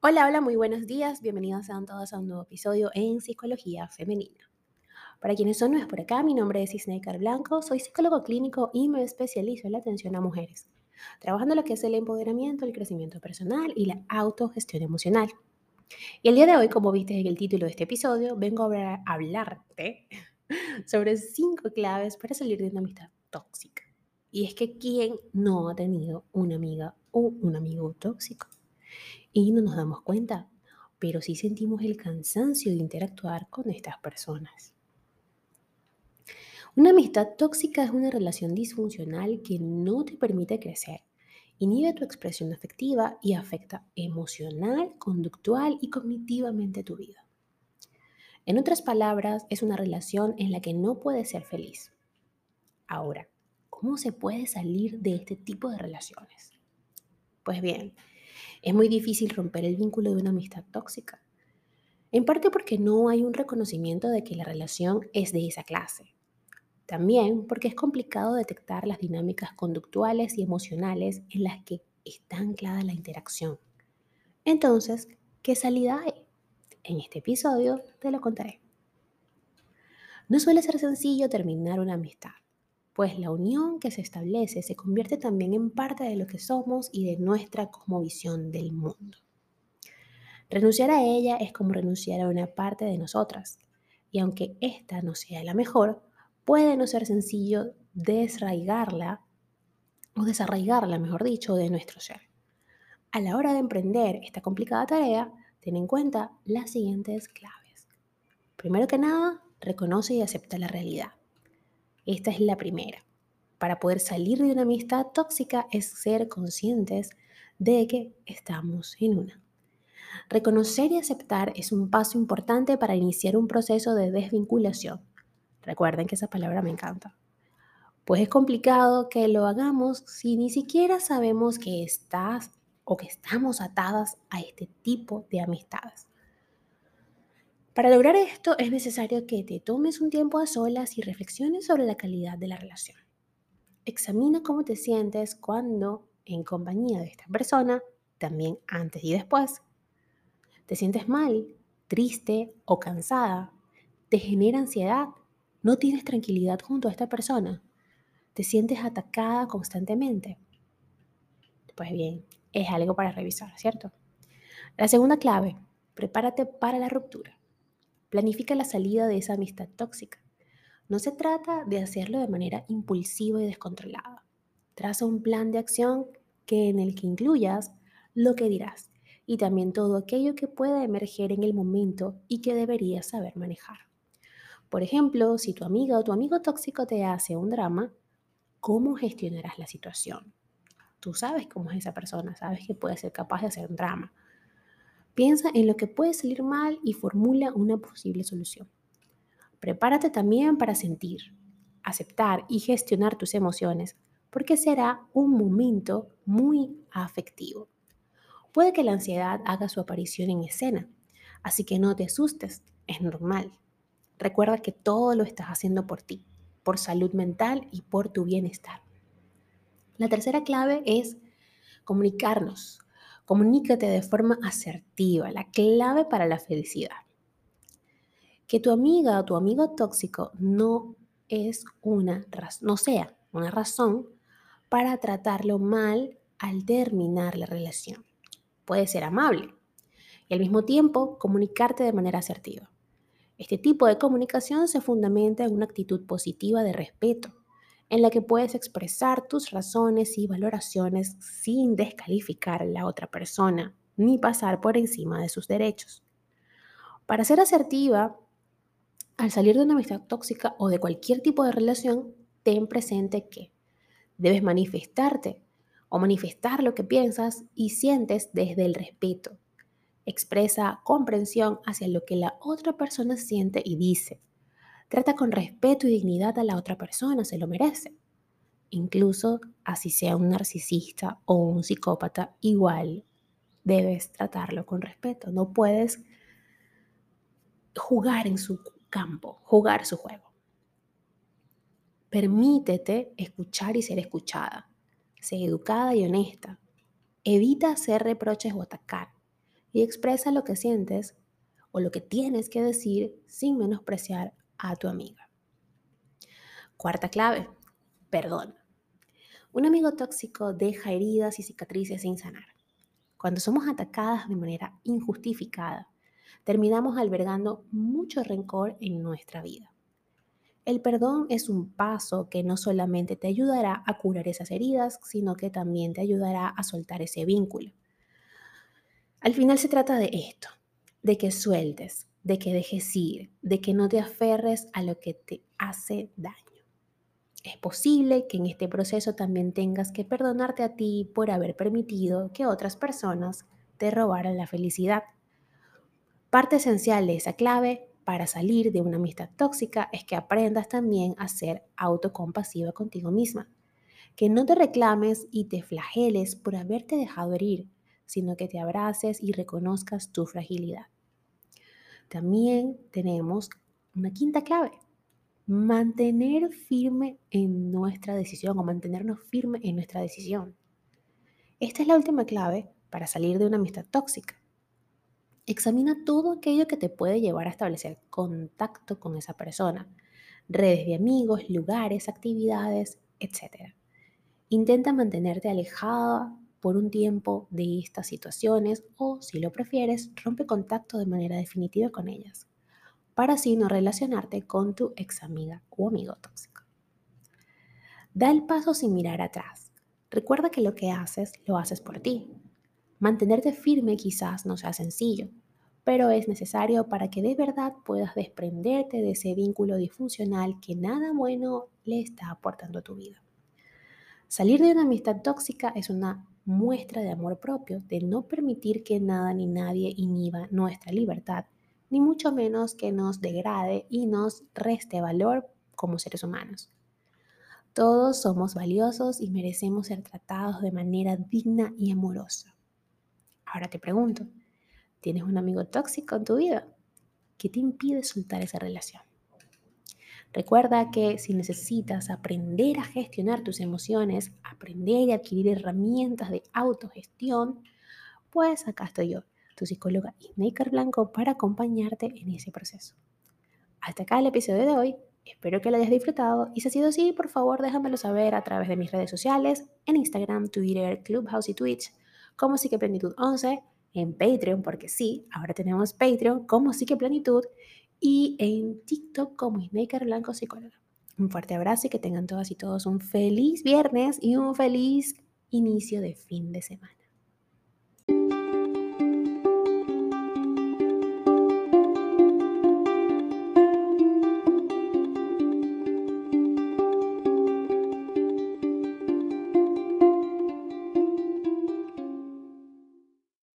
Hola, hola, muy buenos días. Bienvenidos sean todos a un nuevo episodio en Psicología Femenina. Para quienes son nuevos por acá, mi nombre es Isneikar Blanco, soy psicólogo clínico y me especializo en la atención a mujeres, trabajando lo que es el empoderamiento, el crecimiento personal y la autogestión emocional. Y el día de hoy, como viste en el título de este episodio, vengo a hablarte sobre cinco claves para salir de una amistad tóxica. Y es que ¿quién no ha tenido una amiga o un amigo tóxico? Y no nos damos cuenta, pero sí sentimos el cansancio de interactuar con estas personas. Una amistad tóxica es una relación disfuncional que no te permite crecer, inhibe tu expresión afectiva y afecta emocional, conductual y cognitivamente tu vida. En otras palabras, es una relación en la que no puedes ser feliz. Ahora, ¿cómo se puede salir de este tipo de relaciones? Pues bien, es muy difícil romper el vínculo de una amistad tóxica. En parte porque no hay un reconocimiento de que la relación es de esa clase. También porque es complicado detectar las dinámicas conductuales y emocionales en las que está anclada la interacción. Entonces, ¿qué salida hay? En este episodio te lo contaré. No suele ser sencillo terminar una amistad pues la unión que se establece se convierte también en parte de lo que somos y de nuestra cosmovisión del mundo. Renunciar a ella es como renunciar a una parte de nosotras, y aunque esta no sea la mejor, puede no ser sencillo desraigarla o desarraigarla, mejor dicho, de nuestro ser. A la hora de emprender esta complicada tarea, ten en cuenta las siguientes claves. Primero que nada, reconoce y acepta la realidad. Esta es la primera. Para poder salir de una amistad tóxica es ser conscientes de que estamos en una. Reconocer y aceptar es un paso importante para iniciar un proceso de desvinculación. Recuerden que esa palabra me encanta. Pues es complicado que lo hagamos si ni siquiera sabemos que estás o que estamos atadas a este tipo de amistades. Para lograr esto es necesario que te tomes un tiempo a solas y reflexiones sobre la calidad de la relación. Examina cómo te sientes cuando en compañía de esta persona, también antes y después. ¿Te sientes mal, triste o cansada? ¿Te genera ansiedad? ¿No tienes tranquilidad junto a esta persona? ¿Te sientes atacada constantemente? Pues bien, es algo para revisar, ¿cierto? La segunda clave, prepárate para la ruptura. Planifica la salida de esa amistad tóxica. No se trata de hacerlo de manera impulsiva y descontrolada. Traza un plan de acción que en el que incluyas lo que dirás y también todo aquello que pueda emerger en el momento y que deberías saber manejar. Por ejemplo, si tu amiga o tu amigo tóxico te hace un drama, ¿cómo gestionarás la situación? Tú sabes cómo es esa persona, sabes que puede ser capaz de hacer un drama. Piensa en lo que puede salir mal y formula una posible solución. Prepárate también para sentir, aceptar y gestionar tus emociones, porque será un momento muy afectivo. Puede que la ansiedad haga su aparición en escena, así que no te asustes, es normal. Recuerda que todo lo estás haciendo por ti, por salud mental y por tu bienestar. La tercera clave es comunicarnos, Comunícate de forma asertiva, la clave para la felicidad. Que tu amiga o tu amigo tóxico no es una no sea una razón para tratarlo mal al terminar la relación. Puede ser amable y al mismo tiempo comunicarte de manera asertiva. Este tipo de comunicación se fundamenta en una actitud positiva de respeto, en la que puedes expresar tus razones y valoraciones sin descalificar a la otra persona ni pasar por encima de sus derechos. Para ser asertiva, al salir de una amistad tóxica o de cualquier tipo de relación, ten presente que debes manifestarte o manifestar lo que piensas y sientes desde el respeto. Expresa comprensión hacia lo que la otra persona siente y dice Trata con respeto y dignidad a la otra persona, se lo merece. Incluso así sea un narcisista o un psicópata, igual debes tratarlo con respeto. No puedes jugar en su campo, jugar su juego. Permítete escuchar y ser escuchada. Sé educada y honesta. Evita hacer reproches o atacar. y expresa lo que sientes o lo que tienes que decir sin menospreciar a tu amiga. Cuarta clave, perdón. Un amigo tóxico deja heridas y cicatrices sin sanar. Cuando somos atacadas de manera injustificada, terminamos albergando mucho rencor en nuestra vida. El perdón es un paso que no solamente te ayudará a curar esas heridas, sino que también te ayudará a soltar ese vínculo. Al final se trata de esto, de que sueltes, de que dejes ir, de que no te aferres a lo que te hace daño. Es posible que en este proceso también tengas que perdonarte a ti por haber permitido que otras personas te robaran la felicidad. Parte esencial de esa clave para salir de una amistad tóxica es que aprendas también a ser autocompasiva contigo misma. Que no te reclames y te flageles por haberte dejado herir, sino que te abraces y reconozcas tu fragilidad. También tenemos una quinta clave, mantener firme en nuestra decisión o mantenernos firme en nuestra decisión. Esta es la última clave para salir de una amistad tóxica. Examina todo aquello que te puede llevar a establecer contacto con esa persona, redes de amigos, lugares, actividades, etc. Intenta mantenerte alejada por un tiempo de estas situaciones o, si lo prefieres, rompe contacto de manera definitiva con ellas, para así no relacionarte con tu ex amiga o amigo tóxico. Da el paso sin mirar atrás. Recuerda que lo que haces lo haces por ti. Mantenerte firme quizás no sea sencillo, pero es necesario para que de verdad puedas desprenderte de ese vínculo disfuncional que nada bueno le está aportando a tu vida. Salir de una amistad tóxica es una muestra de amor propio, de no permitir que nada ni nadie inhiba nuestra libertad, ni mucho menos que nos degrade y nos reste valor como seres humanos. Todos somos valiosos y merecemos ser tratados de manera digna y amorosa. Ahora te pregunto, ¿tienes un amigo tóxico en tu vida? ¿Qué te impide soltar esa relación? Recuerda que si necesitas aprender a gestionar tus emociones, aprender y adquirir herramientas de autogestión, pues acá estoy yo, tu psicóloga Maker Blanco, para acompañarte en ese proceso. Hasta acá el episodio de hoy. Espero que lo hayas disfrutado y si ha sido así, por favor déjamelo saber a través de mis redes sociales, en Instagram, Twitter, Clubhouse y Twitch, como Plenitud 11, en Patreon, porque sí, ahora tenemos Patreon como Plenitud y en TikTok como Ismaker Blanco Psicóloga. Un fuerte abrazo y que tengan todas y todos un feliz viernes y un feliz inicio de fin de semana.